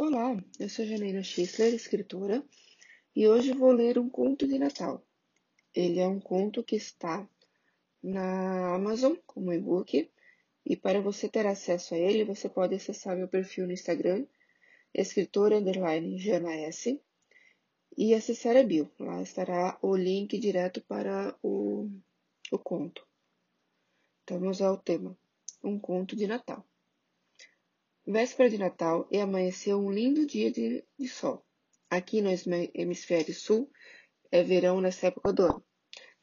Olá, eu sou Janaína Schissler, escritora, e hoje vou ler um conto de Natal. Ele é um conto que está na Amazon como e-book, e para você ter acesso a ele, você pode acessar meu perfil no Instagram, escritora underline Jana S, e acessar a bio. Lá estará o link direto para o, o conto. Então vamos ao tema: um conto de Natal. Véspera de Natal e amanheceu um lindo dia de, de sol. Aqui no hemisfério sul é verão nessa época do ano.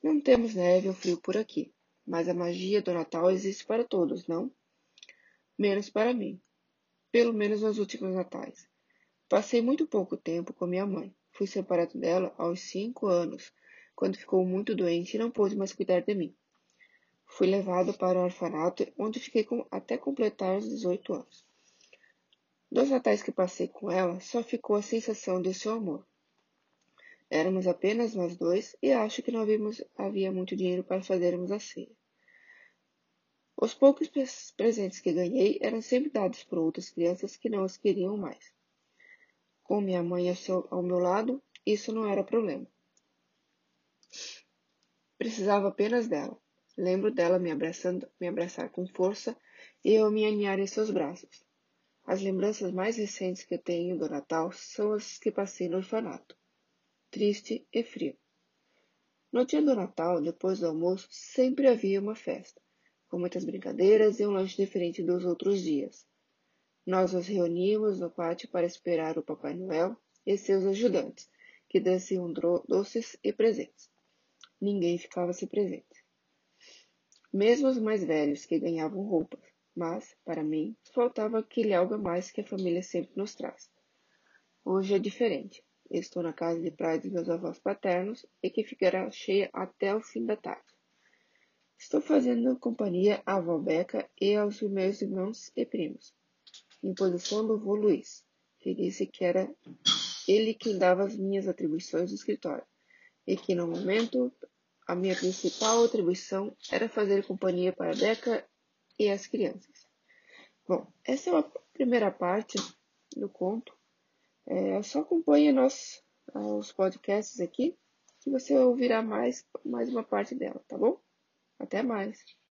Não temos neve ou frio por aqui, mas a magia do Natal existe para todos, não? Menos para mim. Pelo menos nos últimos natais. Passei muito pouco tempo com minha mãe. Fui separado dela aos cinco anos, quando ficou muito doente e não pôde mais cuidar de mim. Fui levado para o orfanato, onde fiquei com, até completar os 18 anos. Dos natais que passei com ela, só ficou a sensação de seu amor. Éramos apenas nós dois e acho que não havíamos, havia muito dinheiro para fazermos a ceia. Os poucos presentes que ganhei eram sempre dados por outras crianças que não os queriam mais. Com minha mãe ao, seu, ao meu lado, isso não era problema. Precisava apenas dela. Lembro dela me abraçando, me abraçar com força e eu me aninhar em seus braços. As lembranças mais recentes que tenho do Natal são as que passei no orfanato. Triste e frio. No dia do Natal, depois do almoço, sempre havia uma festa, com muitas brincadeiras e um lanche diferente dos outros dias. Nós nos reuníamos no pátio para esperar o Papai Noel e seus ajudantes, que desciam doces e presentes. Ninguém ficava sem presente. Mesmo os mais velhos, que ganhavam roupas, mas, para mim, faltava aquele algo a mais que a família sempre nos traz. Hoje é diferente. Estou na casa de praia dos meus avós paternos e que ficará cheia até o fim da tarde. Estou fazendo companhia à avó Beca e aos meus irmãos e primos, em posição do avô Luiz, que disse que era ele quem dava as minhas atribuições do escritório, e que no momento a minha principal atribuição era fazer companhia para Beca e as crianças. Bom, essa é a primeira parte do conto. É, só acompanhe nós, os podcasts aqui, que você ouvirá mais, mais uma parte dela, tá bom? Até mais!